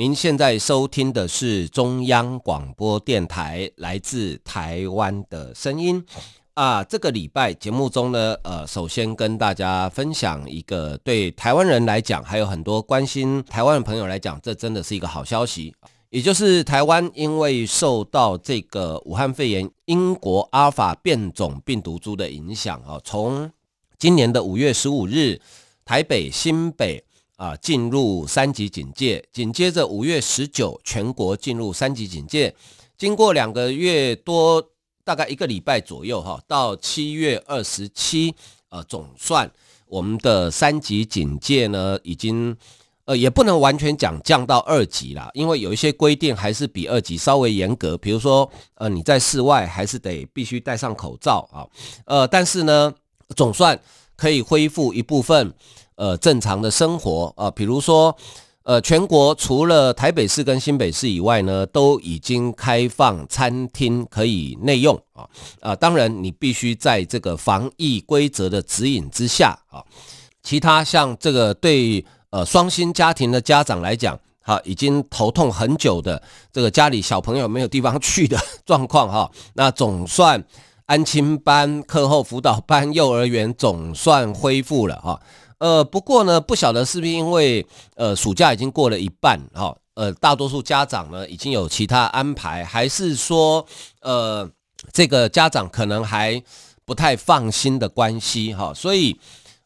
您现在收听的是中央广播电台来自台湾的声音啊。这个礼拜节目中呢，呃，首先跟大家分享一个对台湾人来讲，还有很多关心台湾的朋友来讲，这真的是一个好消息。也就是台湾因为受到这个武汉肺炎英国阿尔法变种病毒株的影响啊，从今年的五月十五日，台北、新北。啊，进入三级警戒，紧接着五月十九，全国进入三级警戒。经过两个月多，大概一个礼拜左右，哈，到七月二十七，呃，总算我们的三级警戒呢，已经，呃，也不能完全讲降到二级啦，因为有一些规定还是比二级稍微严格，比如说，呃，你在室外还是得必须戴上口罩啊，呃，但是呢，总算可以恢复一部分。呃，正常的生活啊，比如说，呃，全国除了台北市跟新北市以外呢，都已经开放餐厅可以内用啊啊，当然你必须在这个防疫规则的指引之下啊。其他像这个对呃双薪家庭的家长来讲，哈，已经头痛很久的这个家里小朋友没有地方去的 状况哈，那总算安亲班、课后辅导班、幼儿园总算恢复了哈。呃，不过呢，不晓得是不是因为呃暑假已经过了一半哈、呃大多数家长呢已经有其他安排，还是说呃这个家长可能还不太放心的关系哈、所以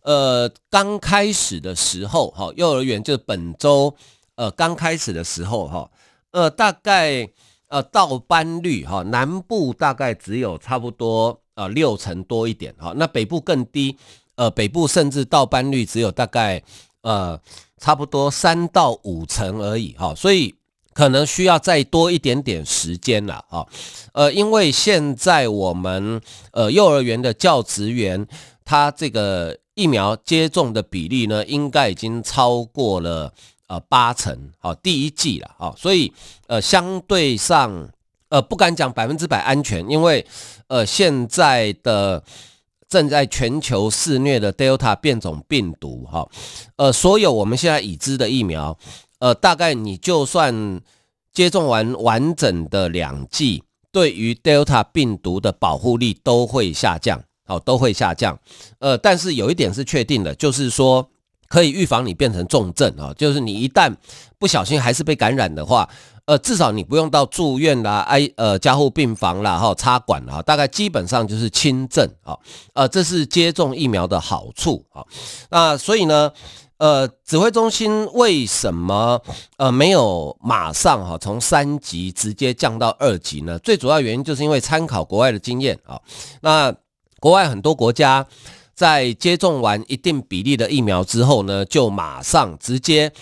呃刚开始的时候哈、幼儿园就本周呃刚开始的时候哈、呃大概呃到班率哈、南部大概只有差不多呃六成多一点哈、那北部更低。呃，北部甚至到班率只有大概呃差不多三到五成而已哈，所以可能需要再多一点点时间了啊。呃，因为现在我们呃幼儿园的教职员，他这个疫苗接种的比例呢，应该已经超过了呃八成，好，第一季了啊，所以呃相对上呃不敢讲百分之百安全，因为呃现在的。正在全球肆虐的 Delta 变种病毒，哈，呃，所有我们现在已知的疫苗，呃，大概你就算接种完完整的两剂，对于 Delta 病毒的保护力都会下降，好，都会下降。呃，但是有一点是确定的，就是说可以预防你变成重症啊，就是你一旦不小心还是被感染的话。呃，至少你不用到住院啦，哎，呃，加护病房啦，哈，插管啦，大概基本上就是轻症啊，呃，这是接种疫苗的好处啊。那所以呢，呃，指挥中心为什么呃没有马上哈从三级直接降到二级呢？最主要原因就是因为参考国外的经验啊。那国外很多国家在接种完一定比例的疫苗之后呢，就马上直接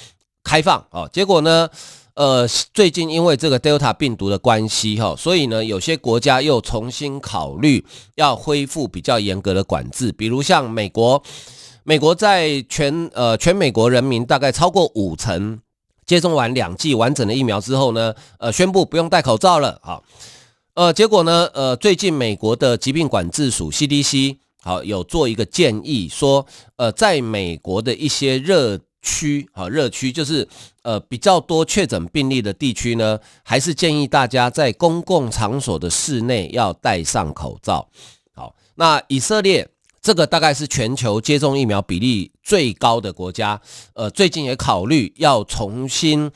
开放啊，结果呢？呃，最近因为这个 Delta 病毒的关系哈，所以呢，有些国家又重新考虑要恢复比较严格的管制，比如像美国，美国在全呃全美国人民大概超过五成接种完两剂完整的疫苗之后呢，呃，宣布不用戴口罩了，好，呃，结果呢，呃，最近美国的疾病管制署 CDC 好有做一个建议说，呃，在美国的一些热区啊，热区就是呃比较多确诊病例的地区呢，还是建议大家在公共场所的室内要戴上口罩。好，那以色列这个大概是全球接种疫苗比例最高的国家，呃，最近也考虑要重新。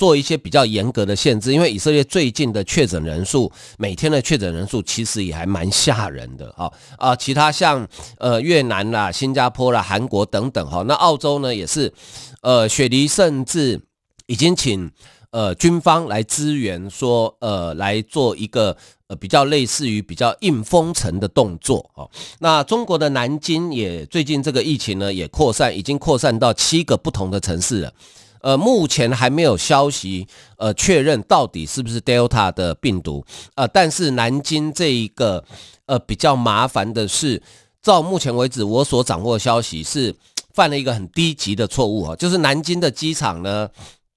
做一些比较严格的限制，因为以色列最近的确诊人数，每天的确诊人数其实也还蛮吓人的哈啊，其他像呃越南啦、新加坡啦、韩国等等哈，那澳洲呢也是，呃雪梨甚至已经请呃军方来支援，说呃来做一个呃比较类似于比较硬封城的动作哈。那中国的南京也最近这个疫情呢也扩散，已经扩散到七个不同的城市了。呃，目前还没有消息呃确认到底是不是 Delta 的病毒，呃，但是南京这一个呃比较麻烦的是，照目前为止我所掌握消息是犯了一个很低级的错误啊，就是南京的机场呢，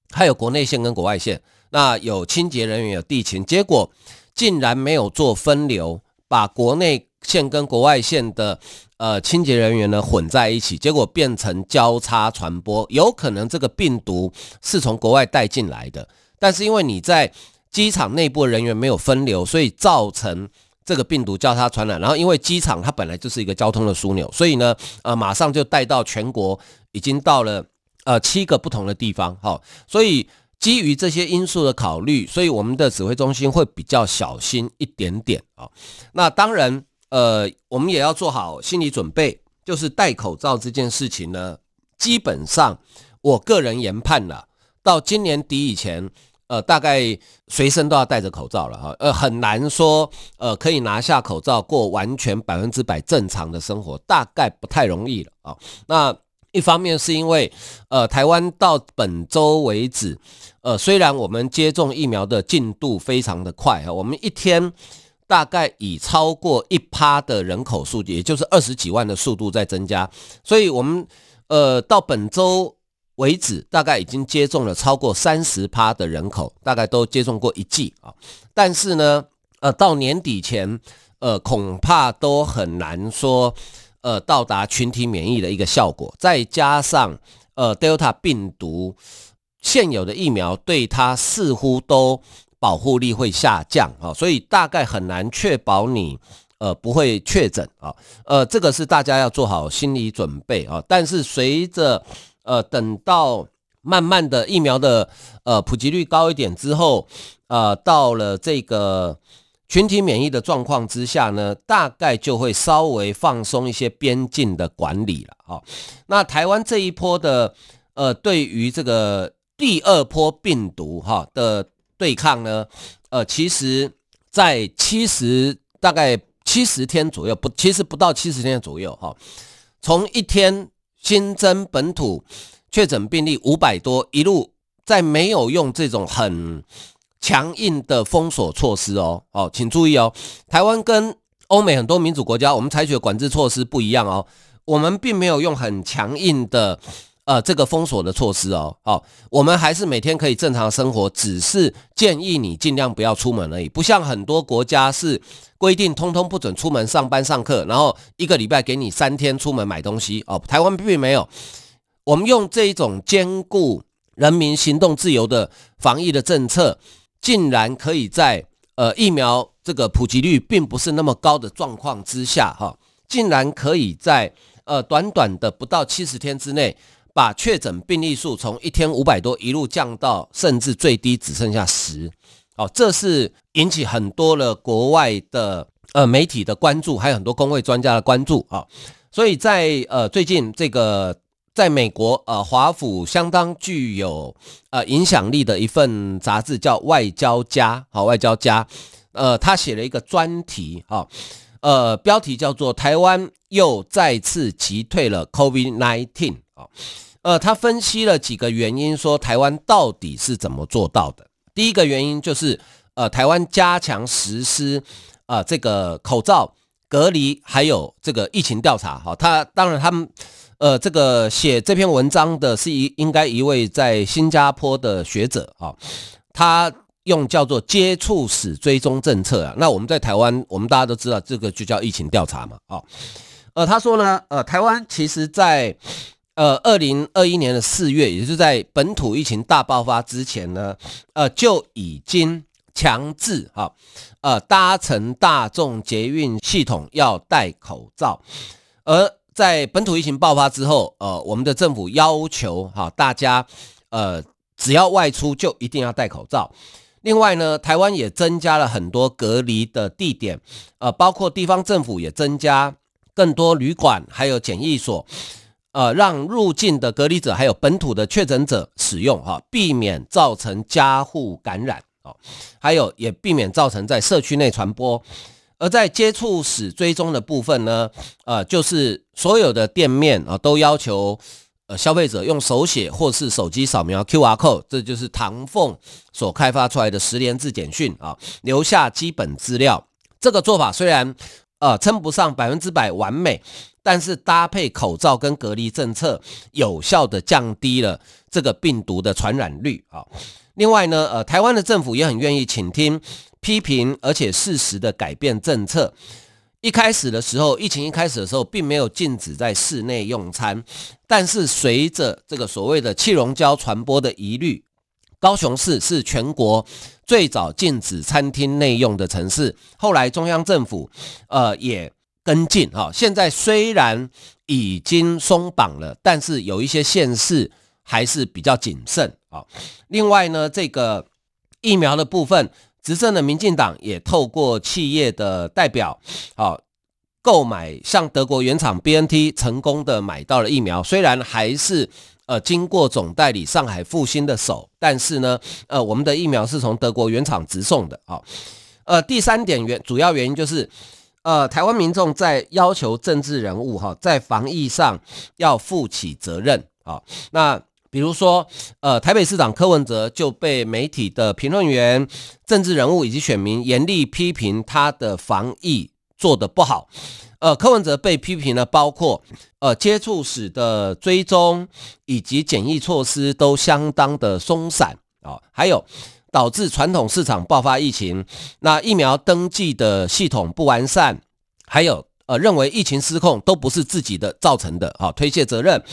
它有国内线跟国外线，那有清洁人员有地勤，结果竟然没有做分流，把国内线跟国外线的呃清洁人员呢混在一起，结果变成交叉传播，有可能这个病毒是从国外带进来的，但是因为你在机场内部人员没有分流，所以造成这个病毒交叉传染。然后因为机场它本来就是一个交通的枢纽，所以呢呃马上就带到全国，已经到了呃七个不同的地方。好，所以基于这些因素的考虑，所以我们的指挥中心会比较小心一点点啊。那当然。呃，我们也要做好心理准备，就是戴口罩这件事情呢，基本上我个人研判了，到今年底以前，呃，大概随身都要戴着口罩了哈，呃，很难说，呃，可以拿下口罩过完全百分之百正常的生活，大概不太容易了啊。那一方面是因为，呃，台湾到本周为止，呃，虽然我们接种疫苗的进度非常的快哈，我们一天。大概以超过一趴的人口数，也就是二十几万的速度在增加，所以我们呃到本周为止，大概已经接种了超过三十趴的人口，大概都接种过一剂啊。但是呢，呃到年底前，呃恐怕都很难说呃到达群体免疫的一个效果，再加上呃 Delta 病毒现有的疫苗对它似乎都。保护力会下降啊，所以大概很难确保你呃不会确诊啊，呃这个是大家要做好心理准备啊。但是随着呃等到慢慢的疫苗的呃普及率高一点之后，呃到了这个群体免疫的状况之下呢，大概就会稍微放松一些边境的管理了啊。那台湾这一波的呃对于这个第二波病毒哈的。对抗呢，呃，其实，在七十大概七十天左右，不，其实不到七十天左右哈。从一天新增本土确诊病例五百多，一路在没有用这种很强硬的封锁措施哦，哦，请注意哦，台湾跟欧美很多民主国家，我们采取的管制措施不一样哦，我们并没有用很强硬的。呃，这个封锁的措施哦，好，我们还是每天可以正常生活，只是建议你尽量不要出门而已。不像很多国家是规定通通不准出门上班上课，然后一个礼拜给你三天出门买东西哦。台湾并没有，我们用这一种兼顾人民行动自由的防疫的政策，竟然可以在呃疫苗这个普及率并不是那么高的状况之下，哈，竟然可以在呃短短的不到七十天之内。把确诊病例数从一天五百多一路降到甚至最低只剩下十，哦，这是引起很多了国外的呃媒体的关注，还有很多公卫专家的关注啊。所以在呃最近这个在美国呃华府相当具有呃影响力的一份杂志叫《外交家》好，《外交家》呃他写了一个专题哈，呃标题叫做“台湾又再次击退了 COVID-19” 啊。呃，他分析了几个原因，说台湾到底是怎么做到的。第一个原因就是，呃，台湾加强实施，呃，这个口罩隔离，还有这个疫情调查。哈，他当然他们，呃，这个写这篇文章的是一应该一位在新加坡的学者啊，他用叫做接触史追踪政策啊。那我们在台湾，我们大家都知道这个就叫疫情调查嘛。啊，呃，他说呢，呃，台湾其实在呃，二零二一年的四月，也就是在本土疫情大爆发之前呢，呃，就已经强制哈，呃，搭乘大众捷运系统要戴口罩。而在本土疫情爆发之后，呃，我们的政府要求哈大家，呃，只要外出就一定要戴口罩。另外呢，台湾也增加了很多隔离的地点，呃，包括地方政府也增加更多旅馆，还有检疫所。呃，让入境的隔离者还有本土的确诊者使用哈，避免造成家户感染哦，还有也避免造成在社区内传播。而在接触史追踪的部分呢，呃，就是所有的店面啊都要求呃消费者用手写或是手机扫描 QR code，这就是唐凤所开发出来的十连字简讯啊，留下基本资料。这个做法虽然呃称不上百分之百完美，但是搭配口罩跟隔离政策，有效地降低了这个病毒的传染率啊。另外呢，呃，台湾的政府也很愿意倾听批评，而且适时的改变政策。一开始的时候，疫情一开始的时候，并没有禁止在室内用餐，但是随着这个所谓的气溶胶传播的疑虑，高雄市是全国最早禁止餐厅内用的城市。后来中央政府呃也跟进哈，现在虽然已经松绑了，但是有一些县市还是比较谨慎啊。另外呢，这个疫苗的部分。执政的民进党也透过企业的代表，好购买向德国原厂 BNT 成功的买到了疫苗，虽然还是呃经过总代理上海复星的手，但是呢，呃我们的疫苗是从德国原厂直送的啊。呃，第三点原主要原因就是，呃台湾民众在要求政治人物哈在防疫上要负起责任啊，那。比如说，呃，台北市长柯文哲就被媒体的评论员、政治人物以及选民严厉批评他的防疫做得不好。呃，柯文哲被批评的包括呃接触史的追踪以及检疫措施都相当的松散啊，还有导致传统市场爆发疫情，那疫苗登记的系统不完善，还有呃认为疫情失控都不是自己的造成的啊，推卸责任。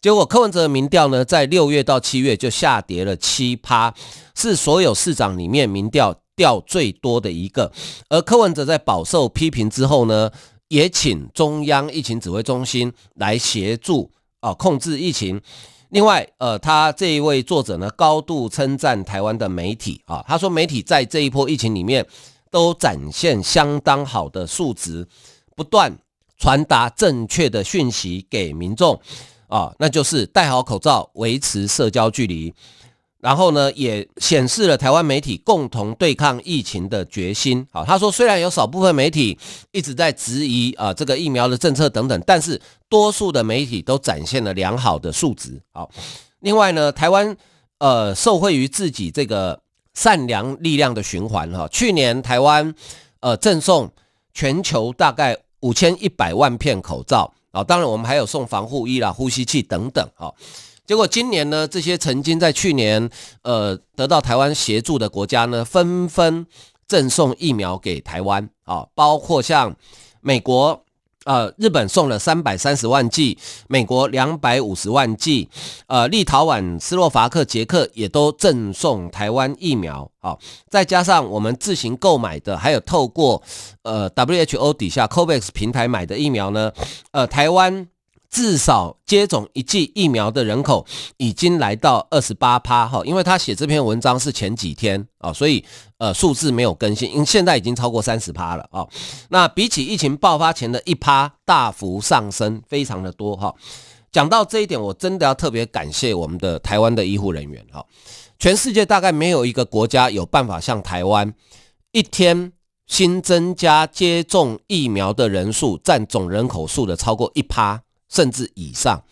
结果柯文哲的民调呢，在六月到七月就下跌了七趴，是所有市长里面民调掉最多的一个。而柯文哲在饱受批评之后呢，也请中央疫情指挥中心来协助啊控制疫情。另外，呃，他这一位作者呢，高度称赞台湾的媒体啊，他说媒体在这一波疫情里面都展现相当好的数值，不断传达正确的讯息给民众。啊，那就是戴好口罩，维持社交距离，然后呢，也显示了台湾媒体共同对抗疫情的决心。好，他说，虽然有少部分媒体一直在质疑啊这个疫苗的政策等等，但是多数的媒体都展现了良好的素质。好，另外呢，台湾呃受惠于自己这个善良力量的循环哈，去年台湾呃赠送全球大概五千一百万片口罩。啊，当然我们还有送防护衣啦、呼吸器等等。哈，结果今年呢，这些曾经在去年呃得到台湾协助的国家呢，纷纷赠送疫苗给台湾。啊，包括像美国。呃，日本送了三百三十万剂，美国两百五十万剂，呃，立陶宛、斯洛伐克、捷克也都赠送台湾疫苗啊、再加上我们自行购买的，还有透过呃 WHO 底下 COVAX 平台买的疫苗呢，呃，台湾。至少接种一剂疫苗的人口已经来到二十八趴哈，因为他写这篇文章是前几天啊，所以呃数字没有更新，因为现在已经超过三十趴了啊。那比起疫情爆发前的一趴大幅上升，非常的多哈。讲到这一点，我真的要特别感谢我们的台湾的医护人员哈。全世界大概没有一个国家有办法像台湾，一天新增加接种疫苗的人数占总人口数的超过一趴。甚至以上，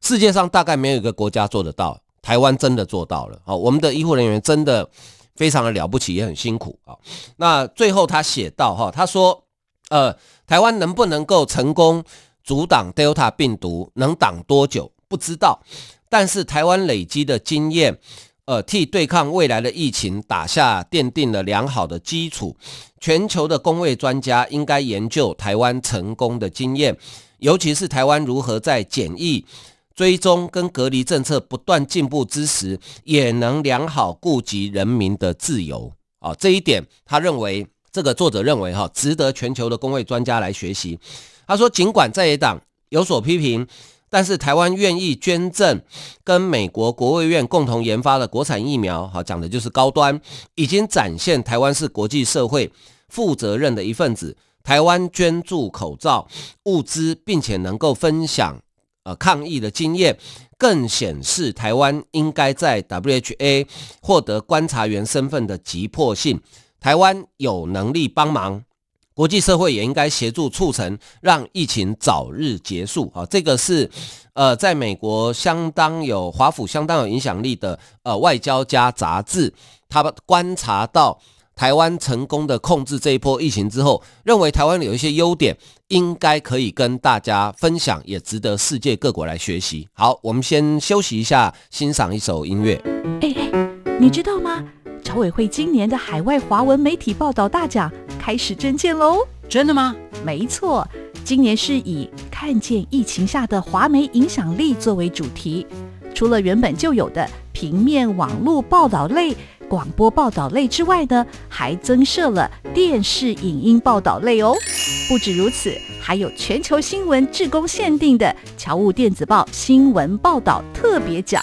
世界上大概没有一个国家做得到，台湾真的做到了。好，我们的医护人员真的非常的了不起，也很辛苦啊。那最后他写到哈，他说，呃，台湾能不能够成功阻挡 Delta 病毒，能挡多久不知道，但是台湾累积的经验，呃，替对抗未来的疫情打下奠定了良好的基础。全球的公卫专家应该研究台湾成功的经验。尤其是台湾如何在检疫、追踪跟隔离政策不断进步之时，也能良好顾及人民的自由啊！这一点，他认为这个作者认为哈，值得全球的公卫专家来学习。他说，尽管在野党有所批评，但是台湾愿意捐赠跟美国国卫院共同研发的国产疫苗，哈，讲的就是高端，已经展现台湾是国际社会负责任的一份子。台湾捐助口罩物资，并且能够分享呃抗疫的经验，更显示台湾应该在 WHA 获得观察员身份的急迫性。台湾有能力帮忙，国际社会也应该协助促成，让疫情早日结束。啊，这个是呃，在美国相当有华府相当有影响力的呃外交家杂志，他观察到台湾成功的控制这一波疫情之后，认为台湾有一些优点，应该可以跟大家分享，也值得世界各国来学习。好，我们先休息一下，欣赏一首音乐。哎哎，你知道吗？侨委会今年的海外华文媒体报道大奖开始征件喽！真的吗？没错，今年是以看见疫情下的华媒影响力作为主题，除了原本就有的平面网络报道类、广播报道类之外呢，还增设了电视影音报道类哦。不止如此，还有全球新闻志工限定的侨务电子报新闻报道特别奖。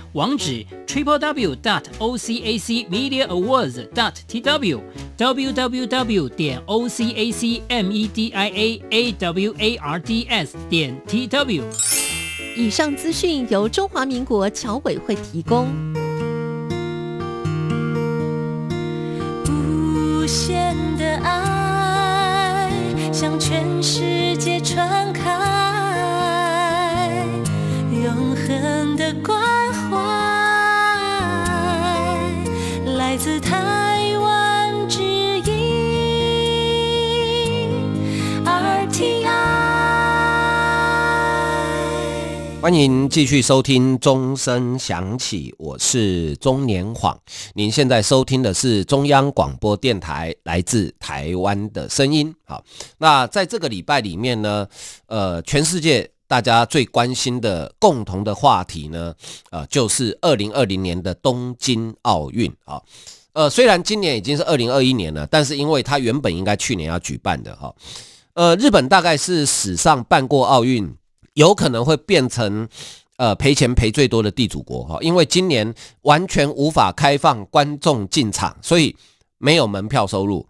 网址 triple w dot o c a c media awards dot t w w w w 点 o c a c m e d i a a w a r d s 点 t w。以上资讯由中华民国侨委会提供。向全世界传开，永恒的关来自台湾之音 RTI。欢迎继续收听钟声响起，我是钟年晃。您现在收听的是中央广播电台来自台湾的声音。好，那在这个礼拜里面呢，呃，全世界大家最关心的共同的话题呢，呃，就是二零二零年的东京奥运。啊，呃，虽然今年已经是二零二一年了，但是因为它原本应该去年要举办的哈，呃，日本大概是史上办过奥运。有可能会变成，呃，赔钱赔最多的地主国哈，因为今年完全无法开放观众进场，所以没有门票收入。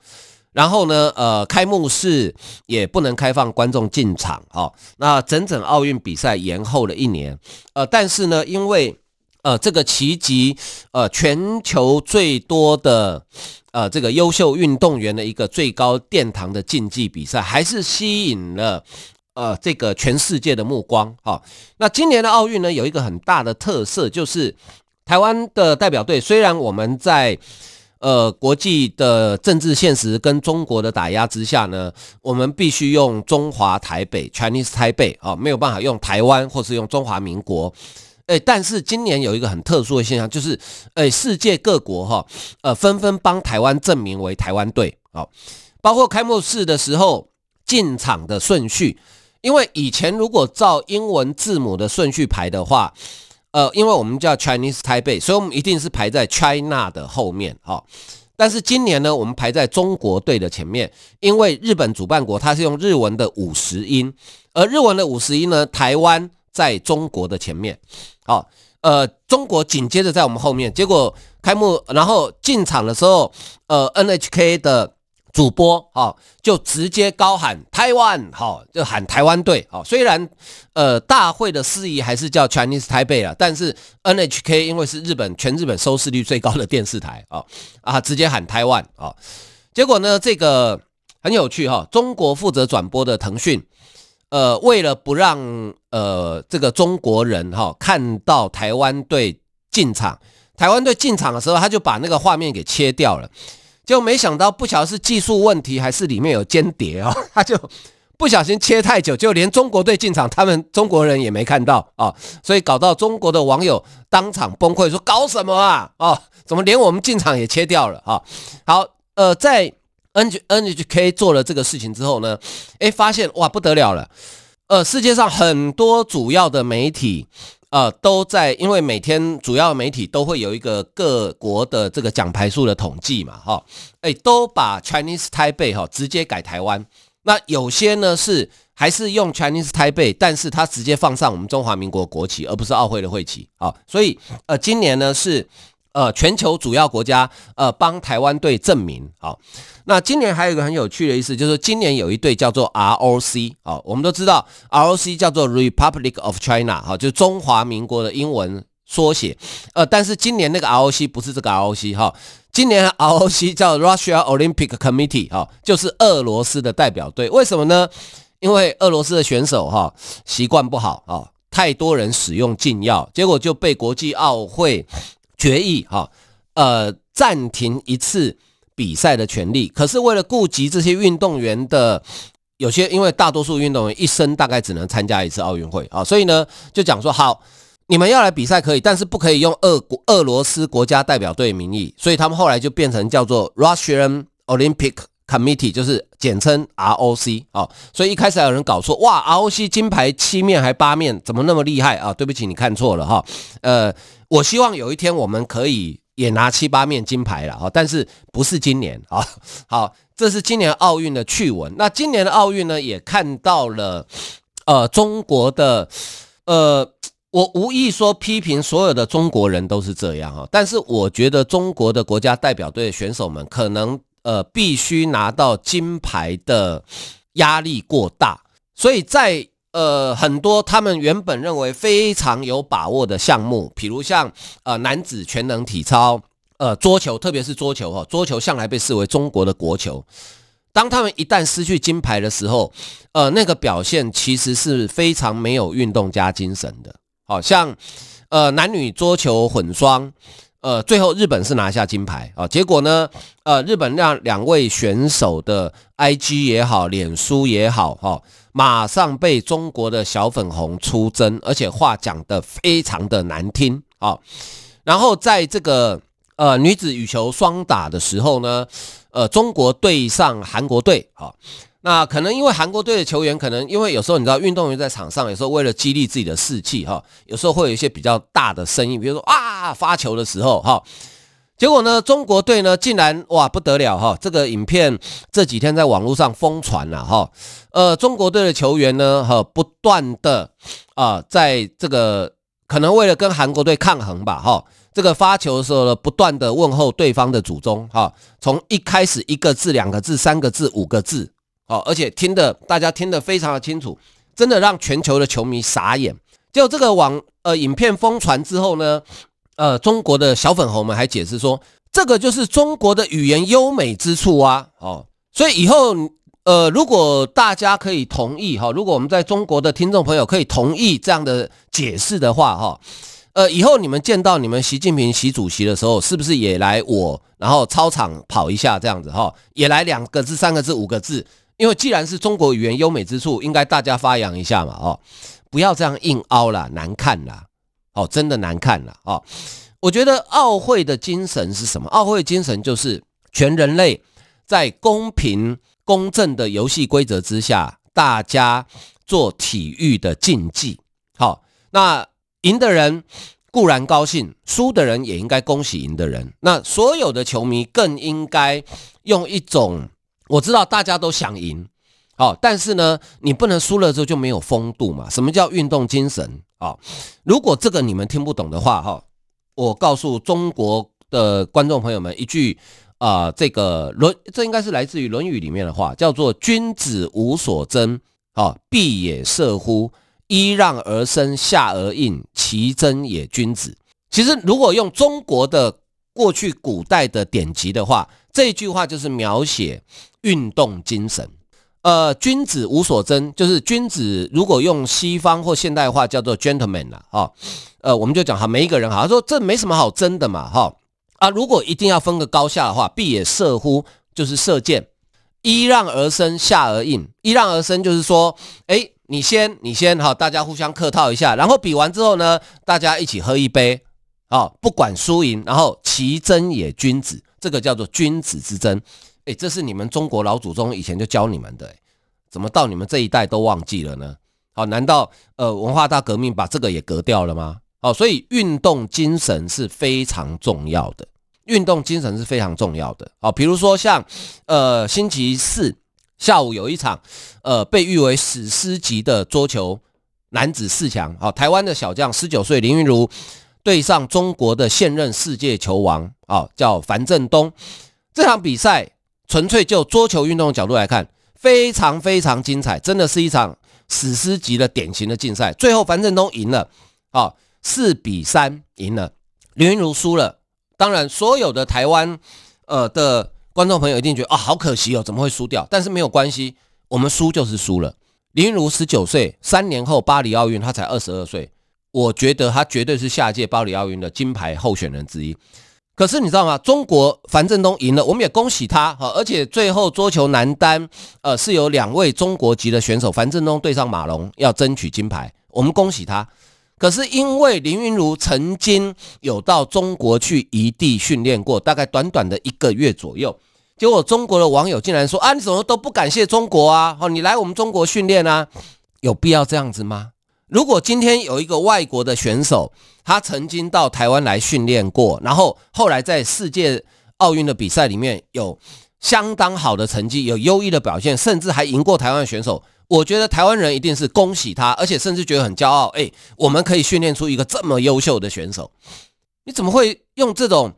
然后呢，呃，开幕式也不能开放观众进场哈。那整整奥运比赛延后了一年，呃，但是呢，因为呃这个奇迹，呃，全球最多的呃这个优秀运动员的一个最高殿堂的竞技比赛，还是吸引了。呃，这个全世界的目光，哈，那今年的奥运呢，有一个很大的特色，就是台湾的代表队，虽然我们在呃国际的政治现实跟中国的打压之下呢，我们必须用中华台北 （Chinese Taipei） 啊，没有办法用台湾或是用中华民国，哎，但是今年有一个很特殊的现象，就是哎，世界各国哈，呃，纷纷帮台湾证明为台湾队，好，包括开幕式的时候进场的顺序。因为以前如果照英文字母的顺序排的话，呃，因为我们叫 Chinese Taipei，所以我们一定是排在 China 的后面，哈。但是今年呢，我们排在中国队的前面，因为日本主办国它是用日文的五十音，而日文的五十音呢，台湾在中国的前面，好，呃，中国紧接着在我们后面，结果开幕然后进场的时候，呃，NHK 的。主播哈就直接高喊台湾哈，就喊台湾队哈。虽然呃大会的司仪还是叫 Chinese Taipei 了，但是 NHK 因为是日本全日本收视率最高的电视台啊啊，直接喊台湾啊。结果呢，这个很有趣哈。中国负责转播的腾讯，呃，为了不让呃这个中国人哈看到台湾队进场，台湾队进场的时候，他就把那个画面给切掉了。就没想到，不晓得是技术问题还是里面有间谍哦，他就不小心切太久，就连中国队进场，他们中国人也没看到啊，所以搞到中国的网友当场崩溃，说搞什么啊？哦，怎么连我们进场也切掉了啊？好，呃，在 NHK 做了这个事情之后呢，诶，发现哇不得了了，呃，世界上很多主要的媒体。呃，都在，因为每天主要媒体都会有一个各国的这个奖牌数的统计嘛，哈，哎，都把 Chinese Taipei 哈直接改台湾。那有些呢是还是用 Chinese Taipei，但是它直接放上我们中华民国国旗，而不是奥会的会旗啊。所以呃，今年呢是呃全球主要国家呃帮台湾队证明。好，那今年还有一个很有趣的意思，就是今年有一队叫做 ROC 啊，我们都知道 ROC 叫做 Republic of China 哈，就中华民国的英文缩写。呃，但是今年那个 ROC 不是这个 ROC 哈。今年 ROC 叫 Russia Olympic Committee 哈，就是俄罗斯的代表队。为什么呢？因为俄罗斯的选手哈习惯不好啊，太多人使用禁药，结果就被国际奥会决议哈，呃暂停一次比赛的权利。可是为了顾及这些运动员的有些，因为大多数运动员一生大概只能参加一次奥运会啊，所以呢就讲说好。你们要来比赛可以，但是不可以用俄国俄罗斯国家代表队名义，所以他们后来就变成叫做 Russian Olympic Committee，就是简称 ROC 啊。所以一开始还有人搞错，哇，ROC 金牌七面还八面，怎么那么厉害啊？对不起，你看错了哈。呃，我希望有一天我们可以也拿七八面金牌了哈，但是不是今年啊。好，这是今年奥运的趣闻。那今年的奥运呢，也看到了呃中国的呃。我无意说批评所有的中国人都是这样哈，但是我觉得中国的国家代表队选手们可能呃必须拿到金牌的压力过大，所以在呃很多他们原本认为非常有把握的项目，比如像呃男子全能体操、呃桌球，特别是桌球哈，桌球向来被视为中国的国球，当他们一旦失去金牌的时候，呃那个表现其实是非常没有运动家精神的。好像，呃，男女桌球混双，呃，最后日本是拿下金牌啊。结果呢，呃，日本让两位选手的 IG 也好，脸书也好，哈，马上被中国的小粉红出征，而且话讲得非常的难听啊。然后在这个呃女子羽球双打的时候呢，呃，中国对上韩国队，好。那可能因为韩国队的球员，可能因为有时候你知道，运动员在场上有时候为了激励自己的士气哈，有时候会有一些比较大的声音，比如说啊啊发球的时候哈，结果呢，中国队呢竟然哇不得了哈，这个影片这几天在网络上疯传了哈，呃，中国队的球员呢哈不断的啊在这个可能为了跟韩国队抗衡吧哈，这个发球的时候呢不断的问候对方的祖宗哈，从一开始一个字两个字三个字五个字。哦，而且听的大家听得非常的清楚，真的让全球的球迷傻眼。就这个网呃影片疯传之后呢，呃中国的小粉红们还解释说，这个就是中国的语言优美之处啊。哦，所以以后呃如果大家可以同意哈，如果我们在中国的听众朋友可以同意这样的解释的话哈，呃以后你们见到你们习近平习主席的时候，是不是也来我然后操场跑一下这样子哈，也来两个字三个字五个字。因为既然是中国语言优美之处，应该大家发扬一下嘛，哦，不要这样硬凹了，难看了，哦，真的难看了，哦，我觉得奥会的精神是什么？奥会精神就是全人类在公平公正的游戏规则之下，大家做体育的竞技。好，那赢的人固然高兴，输的人也应该恭喜赢的人。那所有的球迷更应该用一种。我知道大家都想赢，哦，但是呢，你不能输了之后就没有风度嘛。什么叫运动精神啊？如果这个你们听不懂的话，哈，我告诉中国的观众朋友们一句啊，这个论，这应该是来自于《论语》里面的话，叫做“君子无所争，啊，必也射乎？揖让而生，下而应，其争也君子。”其实，如果用中国的过去古代的典籍的话，这句话就是描写运动精神。呃，君子无所争，就是君子如果用西方或现代话叫做 gentleman 了，哈。呃，我们就讲哈，每一个人哈，说这没什么好争的嘛，哈。啊，如果一定要分个高下的话，必也射乎，就是射箭。揖让而生，下而应。揖让而生就是说，哎，你先，你先，哈，大家互相客套一下，然后比完之后呢，大家一起喝一杯，啊，不管输赢，然后其争也君子。这个叫做君子之争，哎、这是你们中国老祖宗以前就教你们的，怎么到你们这一代都忘记了呢？好，难道呃文化大革命把这个也革掉了吗？好，所以运动精神是非常重要的，运动精神是非常重要的。好，比如说像呃星期四下午有一场呃被誉为史诗级的桌球男子四强，好，台湾的小将十九岁林昀儒对上中国的现任世界球王啊，叫樊振东。这场比赛纯粹就桌球运动的角度来看，非常非常精彩，真的是一场史诗级的典型的竞赛。最后樊振东赢了，啊，四比三赢了，林云如输了。当然，所有的台湾呃的观众朋友一定觉得啊，好可惜哦，怎么会输掉？但是没有关系，我们输就是输了。林云如十九岁，三年后巴黎奥运他才二十二岁，我觉得他绝对是下届巴黎奥运的金牌候选人之一。可是你知道吗？中国樊振东赢了，我们也恭喜他哈。而且最后桌球男单，呃，是有两位中国籍的选手，樊振东对上马龙，要争取金牌，我们恭喜他。可是因为林昀儒曾经有到中国去移地训练过，大概短短的一个月左右，结果中国的网友竟然说啊，你怎么都不感谢中国啊？哦，你来我们中国训练啊，有必要这样子吗？如果今天有一个外国的选手，他曾经到台湾来训练过，然后后来在世界奥运的比赛里面有相当好的成绩，有优异的表现，甚至还赢过台湾选手，我觉得台湾人一定是恭喜他，而且甚至觉得很骄傲。诶，我们可以训练出一个这么优秀的选手，你怎么会用这种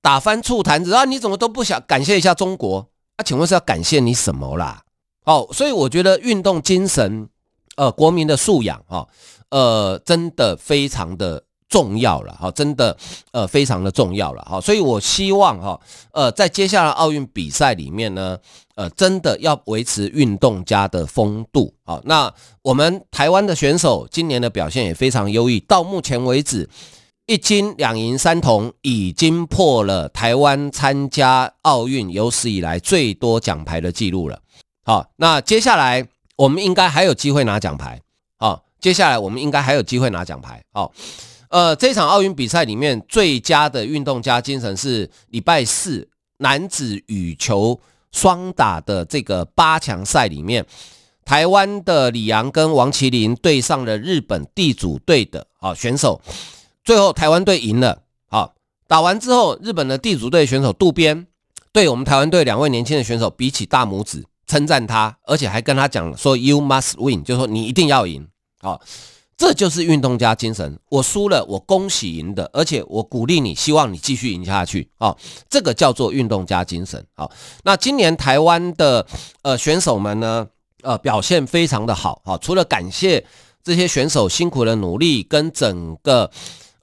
打翻醋坛子啊？你怎么都不想感谢一下中国啊？请问是要感谢你什么啦？哦，所以我觉得运动精神。呃，国民的素养哈，呃，真的非常的重要了哈，真的呃非常的重要了哈，所以我希望哈，呃，在接下来奥运比赛里面呢，呃，真的要维持运动家的风度好，那我们台湾的选手今年的表现也非常优异，到目前为止一金两银三铜，已经破了台湾参加奥运有史以来最多奖牌的记录了。好，那接下来。我们应该还有机会拿奖牌，好，接下来我们应该还有机会拿奖牌，好，呃，这场奥运比赛里面最佳的运动家精神是礼拜四男子羽球双打的这个八强赛里面，台湾的李阳跟王麒麟对上了日本地主队的啊选手，最后台湾队赢了，好，打完之后，日本的地主队选手渡边对我们台湾队两位年轻的选手比起大拇指。称赞他，而且还跟他讲说 “You must win”，就是说你一定要赢。好，这就是运动家精神。我输了，我恭喜赢的，而且我鼓励你，希望你继续赢下去。啊，这个叫做运动家精神。好，那今年台湾的呃选手们呢，呃表现非常的好。好，除了感谢这些选手辛苦的努力，跟整个。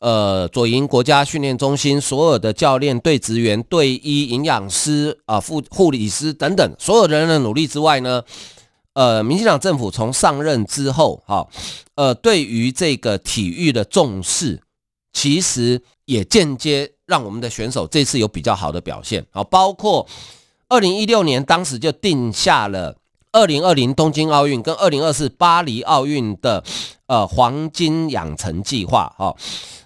呃，左营国家训练中心所有的教练、队职员、队医、营养师啊、护护理师等等所有人的努力之外呢，呃，民进党政府从上任之后，哈，呃，对于这个体育的重视，其实也间接让我们的选手这次有比较好的表现啊，包括二零一六年当时就定下了二零二零东京奥运跟二零二四巴黎奥运的呃黄金养成计划，哈。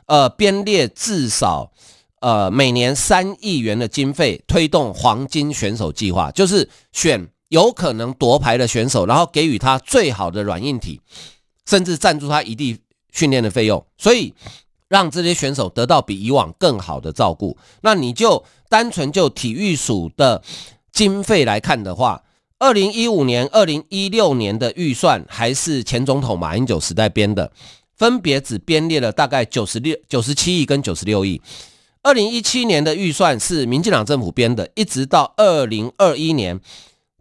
呃，编列至少呃每年三亿元的经费，推动黄金选手计划，就是选有可能夺牌的选手，然后给予他最好的软硬体，甚至赞助他一地训练的费用，所以让这些选手得到比以往更好的照顾。那你就单纯就体育署的经费来看的话，二零一五年、二零一六年的预算还是前总统马英九时代编的。分别只编列了大概九十六、九十七亿跟九十六亿。二零一七年的预算是民进党政府编的，一直到二零二一年，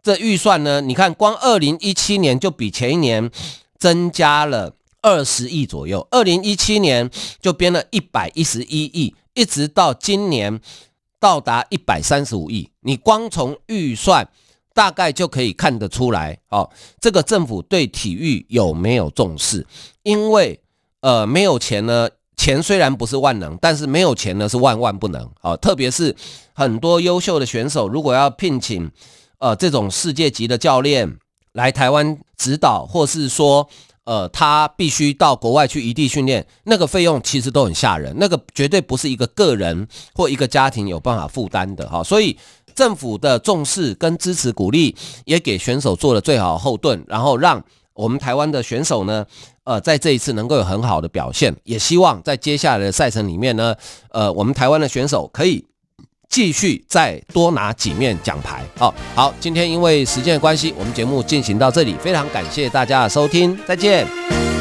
这预算呢，你看光二零一七年就比前一年增加了二十亿左右。二零一七年就编了一百一十一亿，一直到今年到达一百三十五亿。你光从预算大概就可以看得出来，哦，这个政府对体育有没有重视？因为呃，没有钱呢，钱虽然不是万能，但是没有钱呢是万万不能啊、特别是很多优秀的选手，如果要聘请呃这种世界级的教练来台湾指导，或是说呃他必须到国外去异地训练，那个费用其实都很吓人，那个绝对不是一个个人或一个家庭有办法负担的哈、所以政府的重视跟支持鼓励，也给选手做了最好后盾，然后让我们台湾的选手呢，呃，在这一次能够有很好的表现，也希望在接下来的赛程里面呢，呃，我们台湾的选手可以继续再多拿几面奖牌。哦，好，今天因为时间的关系，我们节目进行到这里，非常感谢大家的收听，再见。